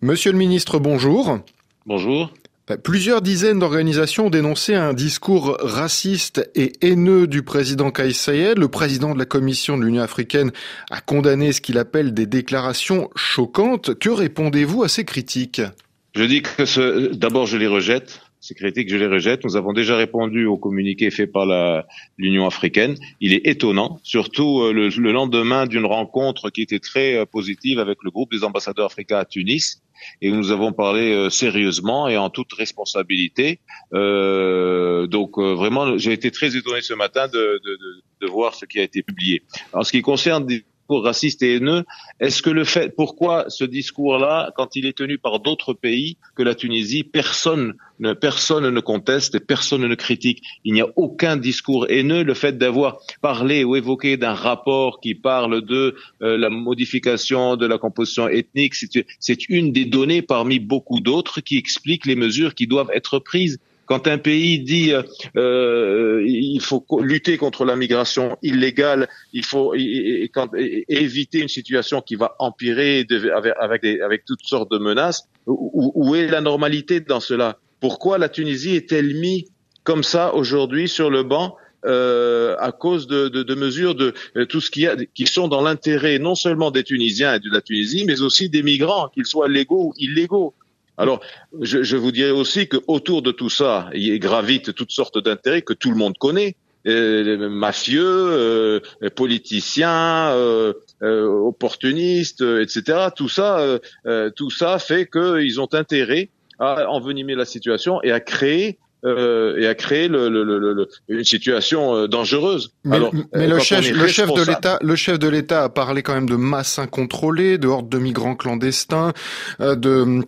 Monsieur le ministre, bonjour. Bonjour. Plusieurs dizaines d'organisations ont dénoncé un discours raciste et haineux du président Kais Saied. Le président de la Commission de l'Union africaine a condamné ce qu'il appelle des déclarations choquantes. Que répondez-vous à ces critiques? Je dis que d'abord je les rejette. Ces critiques, je les rejette. Nous avons déjà répondu au communiqué fait par l'Union africaine. Il est étonnant, surtout euh, le, le lendemain d'une rencontre qui était très euh, positive avec le groupe des ambassadeurs africains à Tunis, et nous avons parlé euh, sérieusement et en toute responsabilité. Donc vraiment, j'ai été très étonné ce matin de, de, de, de, voir ce qui a été publié. En ce qui concerne discours racistes et haineux, est-ce que le fait, pourquoi ce discours-là, quand il est tenu par d'autres pays que la Tunisie, personne ne, personne ne conteste et personne ne critique. Il n'y a aucun discours haineux. Le fait d'avoir parlé ou évoqué d'un rapport qui parle de euh, la modification de la composition ethnique, c'est une des données parmi beaucoup d'autres qui expliquent les mesures qui doivent être prises. Quand un pays dit euh, euh il faut lutter contre la migration illégale, il faut éviter une situation qui va empirer avec, toutes sortes de menaces, où, est la normalité dans cela? Pourquoi la Tunisie est-elle mise comme ça aujourd'hui sur le banc euh, à cause de, mesures de euh, tout ce qui sont dans l'intérêt non seulement des Tunisiens et de la Tunisie, mais aussi des migrants, qu'ils soient légaux ou illégaux? Alors, je, je vous dirais aussi que autour de tout ça, il gravite toutes sortes d'intérêts que tout le monde connaît. Euh, mafieux, euh, politiciens, euh, opportunistes, etc. Tout ça, tout ça fait qu'ils ont intérêt à envenimer la situation et à créer euh, et à créer le, le, le, une situation euh, dangereuse. Mais, Alors, mais le, chef, le chef de l'État, le chef de l'État a parlé quand même de masse incontrôlée, de hordes de migrants clandestins, euh, de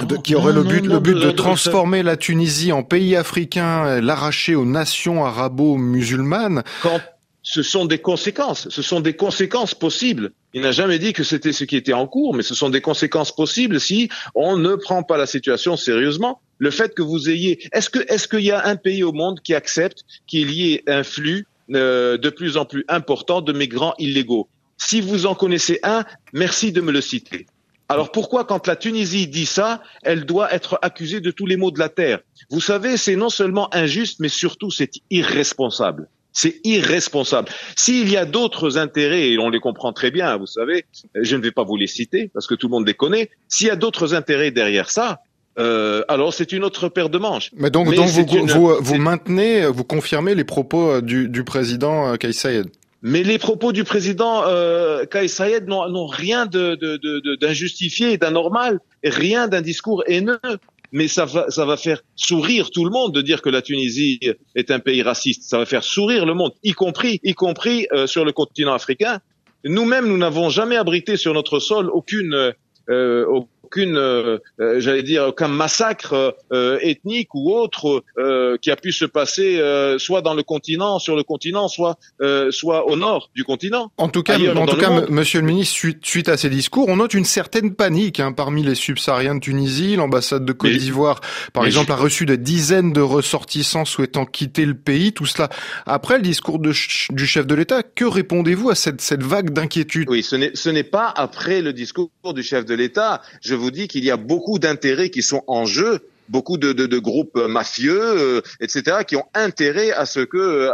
de, qui aurait le but, le but de transformer la Tunisie en pays africain, l'arracher aux nations arabo-musulmanes. Quand ce sont des conséquences, ce sont des conséquences possibles. Il n'a jamais dit que c'était ce qui était en cours, mais ce sont des conséquences possibles si on ne prend pas la situation sérieusement. Le fait que vous ayez, est-ce que est-ce qu'il y a un pays au monde qui accepte qu'il y ait un flux euh, de plus en plus important de migrants illégaux? Si vous en connaissez un, merci de me le citer. Alors pourquoi, quand la Tunisie dit ça, elle doit être accusée de tous les maux de la terre? Vous savez, c'est non seulement injuste, mais surtout c'est irresponsable. C'est irresponsable. S'il y a d'autres intérêts, et on les comprend très bien, vous savez, je ne vais pas vous les citer parce que tout le monde les connaît, s'il y a d'autres intérêts derrière ça, euh, alors c'est une autre paire de manches. Mais donc, donc vous, vous, vous, maintenez, vous confirmez les propos du, du président euh, Kais Saïed mais les propos du président euh, Kais Saïed n'ont rien d'injustifié de, de, et d'anormal, rien d'un discours haineux mais ça va, ça va faire sourire tout le monde de dire que la Tunisie est un pays raciste. Ça va faire sourire le monde, y compris, y compris euh, sur le continent africain. Nous-mêmes, nous n'avons jamais abrité sur notre sol aucune, euh, aucune, euh, euh, j'allais dire, aucun massacre euh, ethnique ou autre qui a pu se passer soit dans le continent, sur le continent, soit soit au nord du continent. En tout cas, en tout cas, Monsieur le Ministre, suite, suite, à ces discours, on note une certaine panique hein, parmi les subsahariens de Tunisie. L'ambassade de Côte d'Ivoire, par exemple, a reçu des dizaines de ressortissants souhaitant quitter le pays. Tout cela après le discours de, du chef de l'État. Que répondez-vous à cette, cette vague d'inquiétude? Oui, ce n'est pas après le discours du chef de l'État. Je vous dis qu'il y a beaucoup d'intérêts qui sont en jeu beaucoup de, groupes mafieux, euh, etc., qui ont intérêt à ce que euh,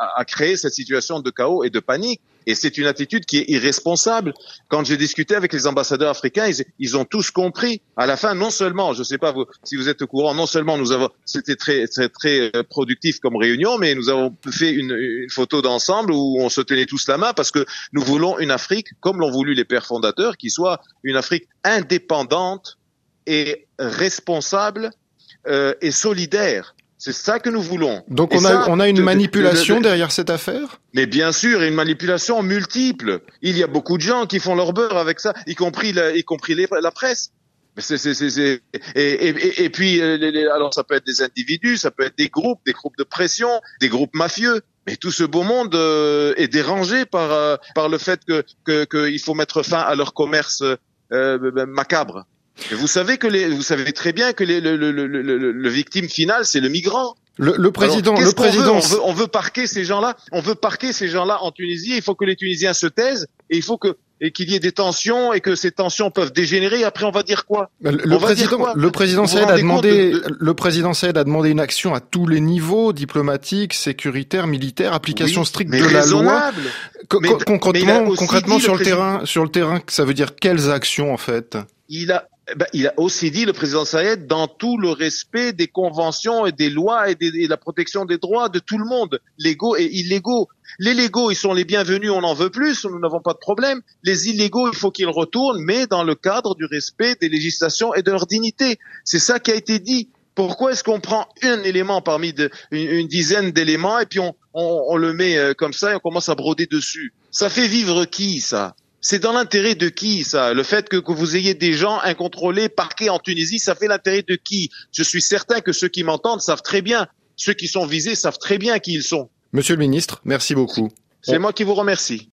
à, à, créer cette situation de chaos et de panique. Et c'est une attitude qui est irresponsable. Quand j'ai discuté avec les ambassadeurs africains, ils, ils, ont tous compris. À la fin, non seulement, je ne sais pas vous, si vous êtes au courant, non seulement nous avons, c'était très, très, très euh, productif comme réunion, mais nous avons fait une, une photo d'ensemble où on se tenait tous la main parce que nous voulons une Afrique, comme l'ont voulu les pères fondateurs, qui soit une Afrique indépendante et responsable euh, et solidaire. C'est ça que nous voulons. Donc on a, on a une manipulation derrière cette affaire? Mais bien sûr, une manipulation multiple. Il y a beaucoup de gens qui font leur beurre avec ça, y compris la, y compris les, la presse. Et, et, et, puis, euh, alors ça peut être des individus, ça peut être des groupes, des groupes de pression, des groupes mafieux. Mais tout ce beau monde euh, est dérangé par euh, par le fait que qu'il que faut mettre fin à leur commerce euh, macabre. Et vous savez que les, vous savez très bien que les, le, le, le, le, victime final, c'est le migrant. Le, le président, Alors, le président, on, veut, on veut parquer ces gens-là. On veut parquer ces gens-là en Tunisie. Il faut que les Tunisiens se taisent et il faut que et qu'il y ait des tensions et que ces tensions peuvent dégénérer. Après, on va dire quoi Le, président, le président Saïd a demandé, le président Saïd a demandé une action à tous les niveaux, diplomatique, sécuritaire, militaire, application stricte de la loi. concrètement, concrètement sur le terrain, sur le terrain, ça veut dire quelles actions en fait? Il a eh ben, il a aussi dit, le président Saïd, dans tout le respect des conventions et des lois et, de la protection des droits de tout le monde, légaux et illégaux. Les légaux, ils sont les bienvenus, on en veut plus, nous n'avons pas de problème. Les illégaux, il faut qu'ils retournent, mais dans le cadre du respect des législations et de leur dignité. C'est ça qui a été dit. Pourquoi est-ce qu'on prend un élément parmi une, dizaine d'éléments et puis on, on, le met euh, comme ça et on commence à broder dessus? Ça fait vivre qui, ça? C'est dans l'intérêt de qui ça? Le fait que, que, vous ayez des gens incontrôlés parqués en Tunisie, ça fait l'intérêt de qui? Je suis certain que ceux qui m'entendent savent très bien, ceux qui sont visés savent très bien qui ils sont. Monsieur le ministre, merci beaucoup. C'est moi qui vous remercie.